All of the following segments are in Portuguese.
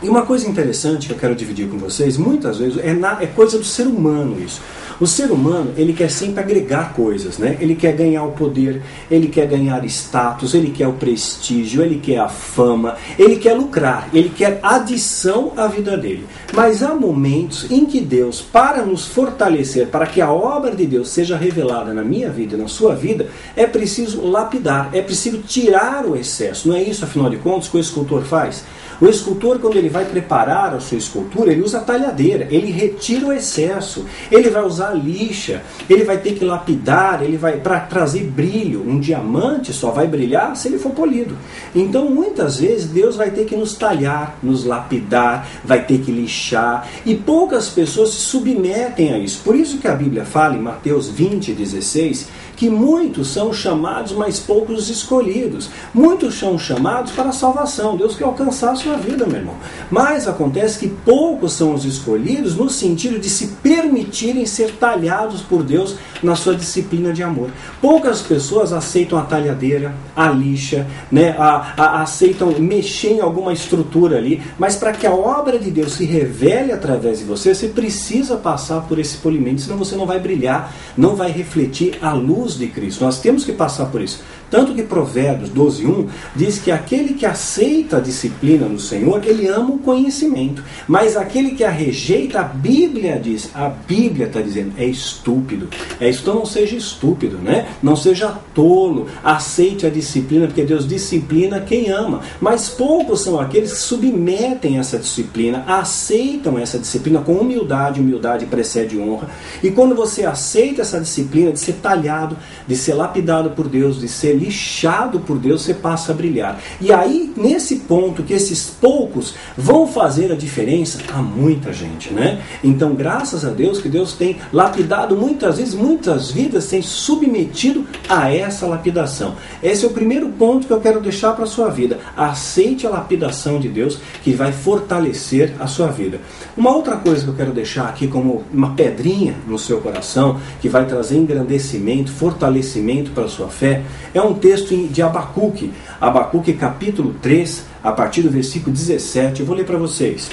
E uma coisa interessante que eu quero dividir com vocês, muitas vezes é, na, é coisa do ser humano isso. O ser humano, ele quer sempre agregar coisas, né? Ele quer ganhar o poder, ele quer ganhar status, ele quer o prestígio, ele quer a fama, ele quer lucrar, ele quer adição à vida dele. Mas há momentos em que Deus, para nos fortalecer, para que a obra de Deus seja revelada na minha vida e na sua vida, é preciso lapidar, é preciso tirar o excesso. Não é isso, afinal de contas, que o escultor faz? O escultor, quando ele vai preparar a sua escultura, ele usa talhadeira, ele retira o excesso, ele vai usar lixa, ele vai ter que lapidar, ele vai para trazer brilho. Um diamante só vai brilhar se ele for polido. Então, muitas vezes, Deus vai ter que nos talhar, nos lapidar, vai ter que lixar, e poucas pessoas se submetem a isso. Por isso que a Bíblia fala em Mateus 20, 16, que muitos são chamados, mas poucos escolhidos. Muitos são chamados para a salvação. Deus quer alcançar a sua vida, meu irmão. Mas acontece que poucos são os escolhidos no sentido de se permitirem ser talhados por Deus na sua disciplina de amor. Poucas pessoas aceitam a talhadeira, a lixa, né, a, a, aceitam mexer em alguma estrutura ali, mas para que a obra de Deus se revele através de você, você precisa passar por esse polimento, senão você não vai brilhar, não vai refletir a luz de Cristo. Nós temos que passar por isso. Tanto que Provérbios 12:1 diz que aquele que aceita a disciplina no Senhor, ele ama o conhecimento. Mas aquele que a rejeita, a Bíblia diz, a Bíblia está dizendo, é estúpido. É isso, então não seja estúpido, né? Não seja tolo. Aceite a disciplina, porque Deus disciplina quem ama. Mas poucos são aqueles que submetem essa disciplina, aceitam essa disciplina com humildade. Humildade precede honra. E quando você aceita essa disciplina de ser talhado, de ser lapidado por Deus, de ser lixado por Deus, você passa a brilhar. E aí, nesse ponto que esses poucos vão fazer a diferença, há muita gente, né? Então, graças a Deus que Deus tem lapidado muitas vezes, muitas vidas têm submetido a essa lapidação. Esse é o primeiro ponto que eu quero deixar para a sua vida. Aceite a lapidação de Deus que vai fortalecer a sua vida. Uma outra coisa que eu quero deixar aqui como uma pedrinha no seu coração, que vai trazer engrandecimento, fortalecimento para a sua fé, é um texto de Abacuque, Abacuque capítulo 3, a partir do versículo 17. Eu vou ler para vocês.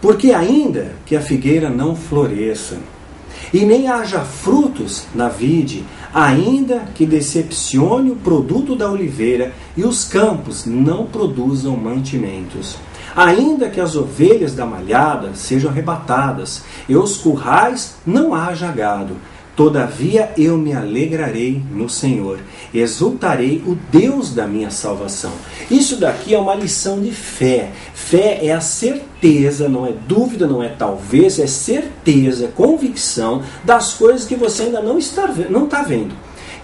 Porque ainda que a figueira não floresça, e nem haja frutos na vide, ainda que decepcione o produto da oliveira e os campos não produzam mantimentos, ainda que as ovelhas da malhada sejam arrebatadas e os currais não haja gado, Todavia eu me alegrarei no Senhor, exultarei o Deus da minha salvação. Isso daqui é uma lição de fé. Fé é a certeza, não é dúvida, não é talvez, é certeza, é convicção das coisas que você ainda não está, não está vendo.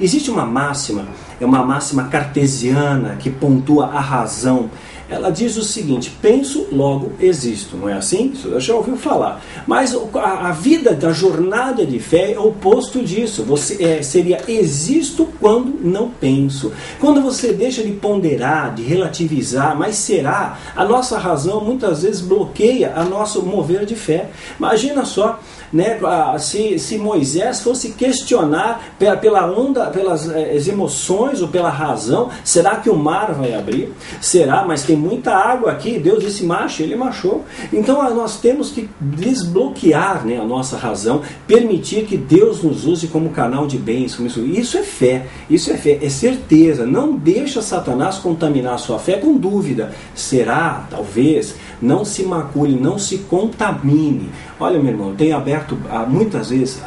Existe uma máxima, é uma máxima cartesiana que pontua a razão ela diz o seguinte: penso, logo existo. Não é assim? Você já ouviu falar. Mas a, a vida da jornada de fé é o oposto disso. Você é, seria existo quando não penso. Quando você deixa de ponderar, de relativizar, mas será, a nossa razão muitas vezes bloqueia a nosso mover de fé. Imagina só né, se, se Moisés fosse questionar pela, pela onda, pelas é, emoções ou pela razão, será que o mar vai abrir? Será? Mas tem muita água aqui. Deus disse marche, ele marchou. Então nós temos que desbloquear né, a nossa razão, permitir que Deus nos use como canal de bênção. Isso, isso é fé, isso é fé, é certeza. Não deixa Satanás contaminar a sua fé com dúvida. Será? Talvez. Não se macule, não se contamine. Olha, meu irmão, eu tenho aberto, muitas vezes,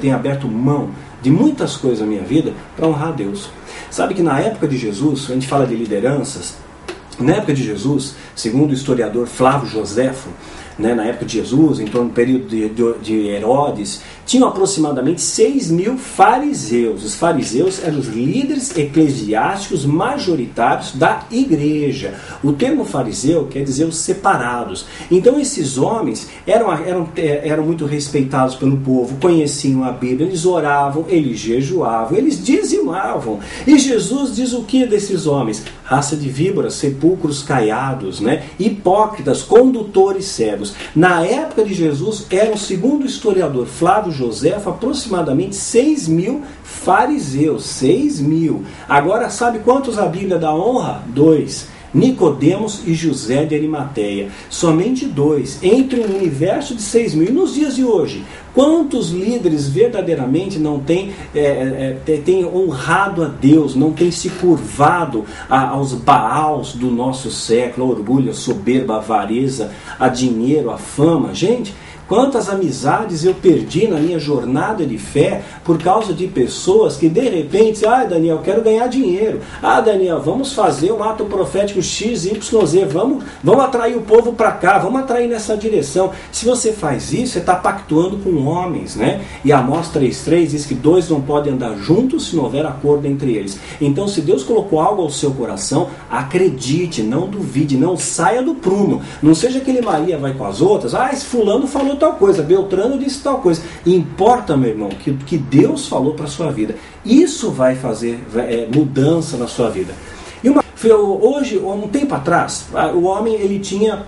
tenho aberto mão de muitas coisas na minha vida para honrar a Deus. Sabe que na época de Jesus, a gente fala de lideranças, na época de Jesus, segundo o historiador Flávio Joséfo, né, na época de Jesus, em torno do período de, de, de Herodes, tinham aproximadamente 6 mil fariseus. Os fariseus eram os líderes eclesiásticos majoritários da igreja. O termo fariseu quer dizer os separados. Então esses homens eram, eram, eram muito respeitados pelo povo, conheciam a Bíblia, eles oravam, eles jejuavam, eles dizimavam. E Jesus diz o que desses homens? Raça de víboras, sepulcros caiados, né? hipócritas, condutores cegos. Na época de Jesus, era o segundo historiador, Flávio Joséfo aproximadamente 6 mil fariseus. 6 mil. Agora, sabe quantos a Bíblia dá honra? Dois. Nicodemos e José de Arimateia. Somente dois, entre um universo de seis mil. E nos dias de hoje, quantos líderes verdadeiramente não têm, é, é, têm honrado a Deus, não têm se curvado a, aos baals do nosso século, a orgulho, a soberba, a avareza, a dinheiro, a fama? Gente, Quantas amizades eu perdi na minha jornada de fé por causa de pessoas que de repente, ah, Daniel, quero ganhar dinheiro. Ah, Daniel, vamos fazer um ato profético XYZ, vamos, vamos atrair o povo para cá, vamos atrair nessa direção. Se você faz isso, você está pactuando com homens, né? E Amós 3,3 diz que dois não podem andar juntos se não houver acordo entre eles. Então, se Deus colocou algo ao seu coração, acredite, não duvide, não saia do prumo. Não seja aquele Maria vai com as outras, ah, esse fulano falou tal coisa, Beltrano disse tal coisa. Importa, meu irmão, que que Deus falou para sua vida. Isso vai fazer é, mudança na sua vida. E uma, hoje, um tempo atrás, o homem ele tinha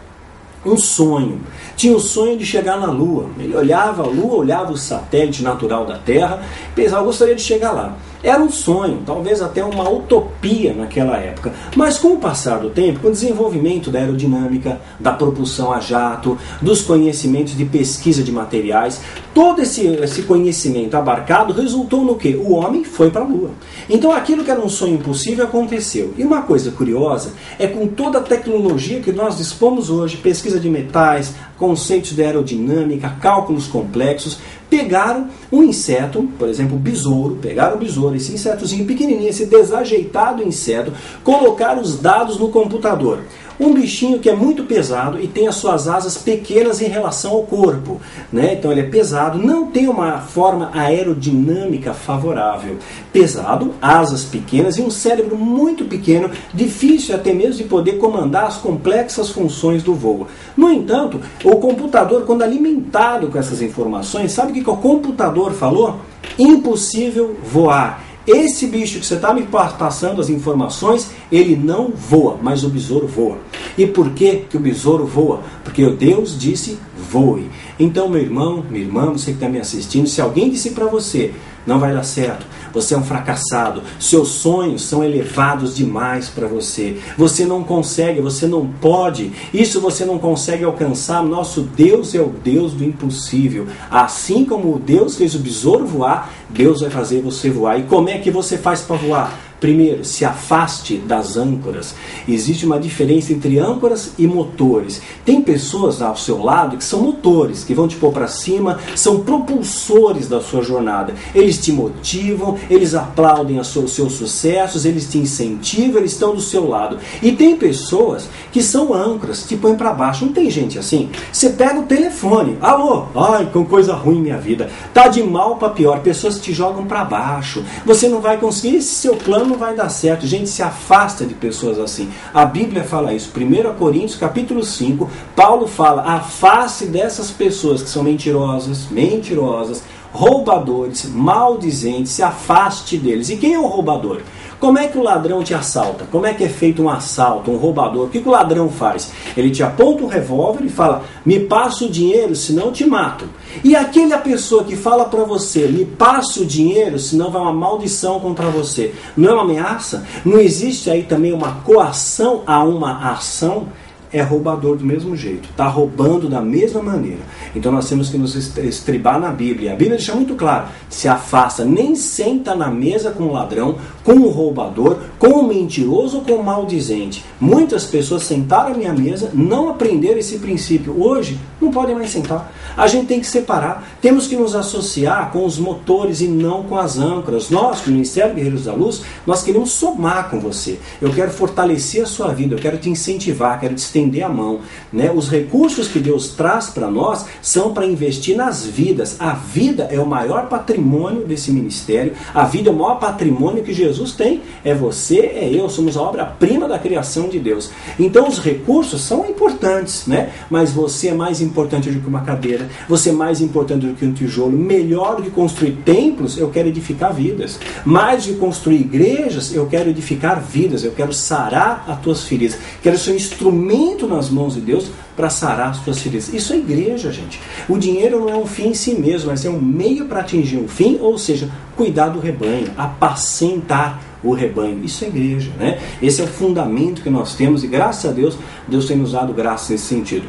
um sonho. Tinha o sonho de chegar na Lua. Ele olhava a Lua, olhava o satélite natural da Terra, pensava, gostaria de chegar lá. Era um sonho, talvez até uma utopia naquela época. Mas com o passar do tempo, com o desenvolvimento da aerodinâmica, da propulsão a jato, dos conhecimentos de pesquisa de materiais, todo esse, esse conhecimento abarcado resultou no que? O homem foi para a Lua. Então aquilo que era um sonho impossível aconteceu. E uma coisa curiosa é com toda a tecnologia que nós dispomos hoje, pesquisa de metais, conceitos de aerodinâmica, cálculos complexos, pegaram um inseto, por exemplo, besouro, pegaram o besouro, esse insetozinho pequenininho, esse desajeitado inseto, colocaram os dados no computador. Um bichinho que é muito pesado e tem as suas asas pequenas em relação ao corpo. Né? Então ele é pesado, não tem uma forma aerodinâmica favorável. Pesado, asas pequenas e um cérebro muito pequeno, difícil até mesmo de poder comandar as complexas funções do voo. No entanto, o computador, quando alimentado com essas informações, sabe o que, que o computador falou? Impossível voar. Esse bicho que você está me passando as informações, ele não voa, mas o besouro voa. E por que, que o besouro voa? Porque o Deus disse voe. Então, meu irmão, minha irmã, você que está me assistindo, se alguém disse para você, não vai dar certo, você é um fracassado, seus sonhos são elevados demais para você, você não consegue, você não pode, isso você não consegue alcançar. Nosso Deus é o Deus do impossível. Assim como o Deus fez o besouro voar, Deus vai fazer você voar. E como é que você faz para voar? Primeiro, se afaste das âncoras. Existe uma diferença entre âncoras e motores. Tem pessoas ao seu lado que são motores, que vão te pôr para cima, são propulsores da sua jornada. Eles te motivam, eles aplaudem os seus sucessos, eles te incentivam, eles estão do seu lado. E tem pessoas que são âncoras, te põem para baixo. Não tem gente assim? Você pega o telefone, alô, ai, com coisa ruim minha vida. Tá de mal para pior, te jogam para baixo. Você não vai conseguir esse seu plano não vai dar certo. Gente, se afasta de pessoas assim. A Bíblia fala isso. 1 Coríntios, capítulo 5, Paulo fala: afaste dessas pessoas que são mentirosas, mentirosas, roubadores, maldizentes, se afaste deles. E quem é o roubador? Como é que o ladrão te assalta? Como é que é feito um assalto, um roubador? O que, que o ladrão faz? Ele te aponta um revólver e fala: Me passa o dinheiro, senão te mato. E aquela pessoa que fala para você: Me passa o dinheiro, senão vai uma maldição contra você. Não é uma ameaça? Não existe aí também uma coação a uma ação? É roubador do mesmo jeito, está roubando da mesma maneira. Então nós temos que nos estribar na Bíblia. A Bíblia deixa muito claro: se afasta, nem senta na mesa com o ladrão, com o roubador, com o mentiroso ou com o maldizente. Muitas pessoas sentaram à minha mesa, não aprenderam esse princípio. Hoje não podem mais sentar. A gente tem que separar. Temos que nos associar com os motores e não com as âncoras. Nós, o Ministério Guerreiros da Luz, nós queremos somar com você. Eu quero fortalecer a sua vida, eu quero te incentivar, quero te estender a mão. Né? Os recursos que Deus traz para nós são para investir nas vidas. A vida é o maior patrimônio desse ministério, a vida é o maior patrimônio que Jesus tem. É você, é eu, somos a obra-prima da criação de Deus. Então os recursos são importantes, né? mas você é mais importante do que uma cadeira, você é mais importante do que um tijolo. Melhor do que construir templos, eu quero edificar vidas. Mais do que construir igrejas, eu quero edificar vidas, eu quero sarar as tuas feridas, quero ser um instrumento instrumento nas mãos de Deus para sarar as suas feridas. Isso é igreja, gente. O dinheiro não é um fim em si mesmo, mas é um meio para atingir um fim, ou seja, cuidar do rebanho, apacentar o rebanho. Isso é igreja, né? Esse é o fundamento que nós temos e graças a Deus, Deus tem nos dado graça nesse sentido.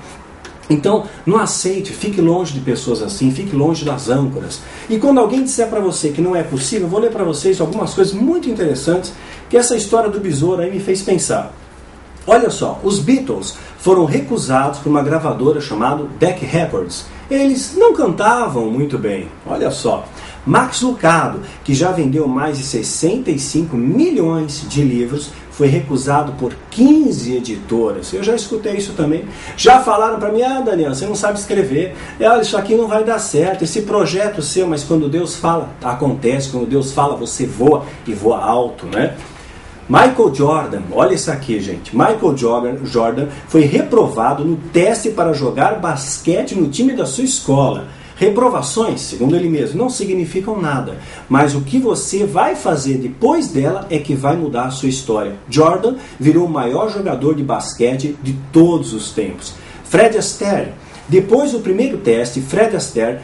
Então, não aceite, fique longe de pessoas assim, fique longe das âncoras. E quando alguém disser para você que não é possível, vou ler para vocês algumas coisas muito interessantes que essa história do besouro aí me fez pensar. Olha só, os Beatles foram recusados por uma gravadora chamada Deck Records. Eles não cantavam muito bem, olha só. Max Lucado, que já vendeu mais de 65 milhões de livros, foi recusado por 15 editoras. Eu já escutei isso também. Já falaram para mim: ah, Daniel, você não sabe escrever. Olha, isso aqui não vai dar certo. Esse projeto seu, mas quando Deus fala, acontece. Quando Deus fala, você voa e voa alto, né? Michael Jordan, olha isso aqui, gente. Michael Jordan, Jordan foi reprovado no teste para jogar basquete no time da sua escola. Reprovações, segundo ele mesmo, não significam nada, mas o que você vai fazer depois dela é que vai mudar a sua história. Jordan virou o maior jogador de basquete de todos os tempos. Fred Astaire, depois do primeiro teste, Fred Astaire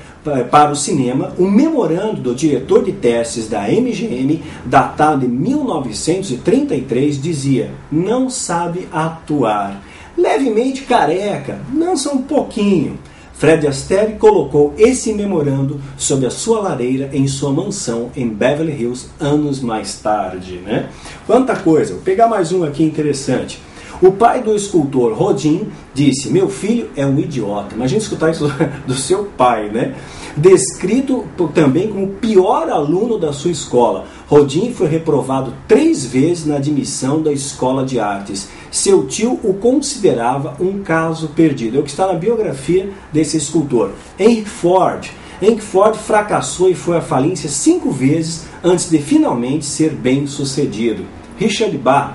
para o cinema, um memorando do diretor de testes da MGM, datado de 1933, dizia: Não sabe atuar. Levemente careca, dança um pouquinho. Fred Astaire colocou esse memorando sob a sua lareira em sua mansão em Beverly Hills anos mais tarde. Né? Quanta coisa! Vou pegar mais um aqui interessante. O pai do escultor Rodin disse: Meu filho é um idiota. Imagina escutar isso do seu pai, né? Descrito também como o pior aluno da sua escola. Rodin foi reprovado três vezes na admissão da escola de artes. Seu tio o considerava um caso perdido. É o que está na biografia desse escultor. Henry Ford. Henry Ford fracassou e foi à falência cinco vezes antes de finalmente ser bem sucedido. Richard Bach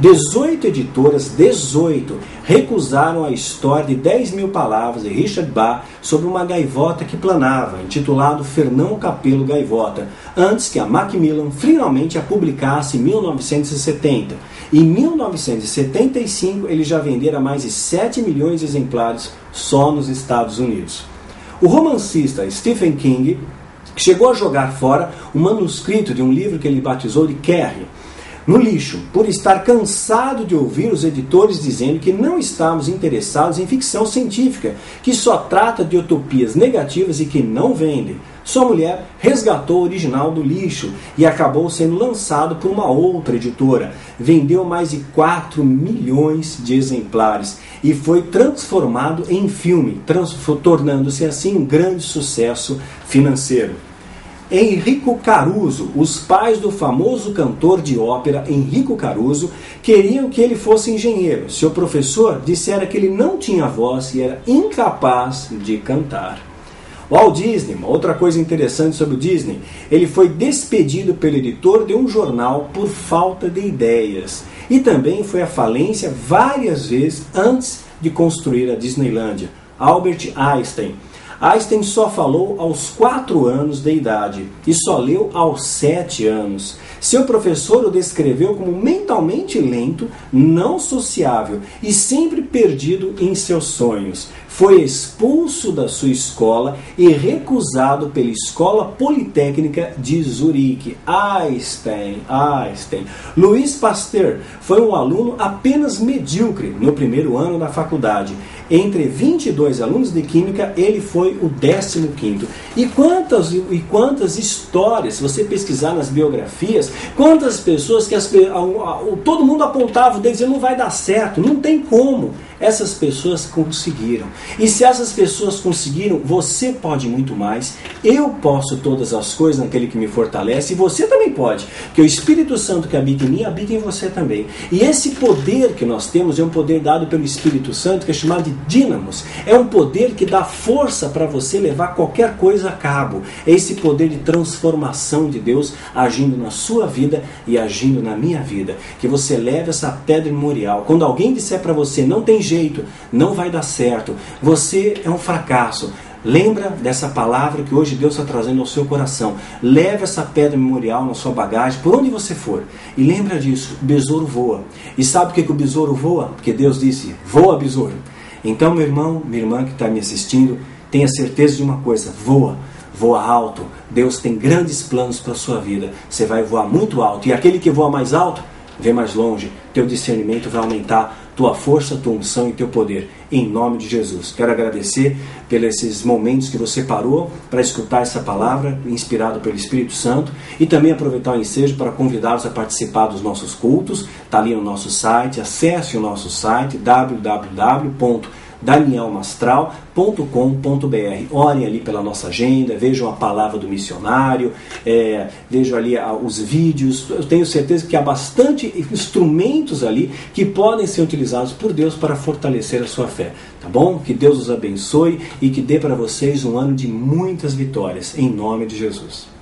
18 editoras, 18, recusaram a história de 10 mil palavras de Richard Bach sobre uma gaivota que planava, intitulado Fernão Capelo Gaivota, antes que a Macmillan finalmente a publicasse em 1970. Em 1975, ele já vendera mais de 7 milhões de exemplares só nos Estados Unidos. O romancista Stephen King chegou a jogar fora o manuscrito de um livro que ele batizou de Carrie, no lixo, por estar cansado de ouvir os editores dizendo que não estamos interessados em ficção científica, que só trata de utopias negativas e que não vende. Sua mulher resgatou o original do lixo e acabou sendo lançado por uma outra editora. Vendeu mais de 4 milhões de exemplares e foi transformado em filme, tornando-se assim um grande sucesso financeiro. Enrico Caruso, os pais do famoso cantor de ópera Enrico Caruso, queriam que ele fosse engenheiro. Seu professor dissera que ele não tinha voz e era incapaz de cantar. Walt Disney, uma outra coisa interessante sobre o Disney, ele foi despedido pelo editor de um jornal por falta de ideias. E também foi à falência várias vezes antes de construir a Disneylândia. Albert Einstein Einstein só falou aos 4 anos de idade e só leu aos 7 anos. Seu professor o descreveu como mentalmente lento, não sociável e sempre perdido em seus sonhos foi expulso da sua escola e recusado pela Escola Politécnica de Zurique. Einstein, Einstein. Louis Pasteur foi um aluno apenas medíocre no primeiro ano da faculdade. Entre 22 alunos de química, ele foi o 15º. E quantas e quantas histórias, se você pesquisar nas biografias, quantas pessoas que as, todo mundo apontava dizendo não vai dar certo, não tem como. Essas pessoas conseguiram. E se essas pessoas conseguiram, você pode muito mais. Eu posso todas as coisas naquele que me fortalece. E você também pode. Que o Espírito Santo que habita em mim, habita em você também. E esse poder que nós temos é um poder dado pelo Espírito Santo, que é chamado de dínamos. É um poder que dá força para você levar qualquer coisa a cabo. É esse poder de transformação de Deus agindo na sua vida e agindo na minha vida. Que você leve essa pedra memorial. Quando alguém disser para você, não tem jeito, não vai dar certo, você é um fracasso. Lembra dessa palavra que hoje Deus está trazendo ao seu coração. Leve essa pedra memorial na sua bagagem, por onde você for. E lembra disso, o besouro voa. E sabe por que, que o besouro voa? Porque Deus disse, voa besouro. Então, meu irmão, minha irmã que está me assistindo, tenha certeza de uma coisa, voa. voa alto. Deus tem grandes planos para a sua vida. Você vai voar muito alto. E aquele que voa mais alto, vê mais longe. Teu discernimento vai aumentar tua força, tua unção e teu poder, em nome de Jesus. Quero agradecer pelos esses momentos que você parou para escutar essa palavra, inspirado pelo Espírito Santo, e também aproveitar o ensejo para convidá-los a participar dos nossos cultos. Está ali no nosso site, acesse o nosso site www danielmastral.com.br. Orem ali pela nossa agenda, vejam a palavra do missionário, é, vejam ali os vídeos. Eu tenho certeza que há bastante instrumentos ali que podem ser utilizados por Deus para fortalecer a sua fé. Tá bom? Que Deus os abençoe e que dê para vocês um ano de muitas vitórias, em nome de Jesus.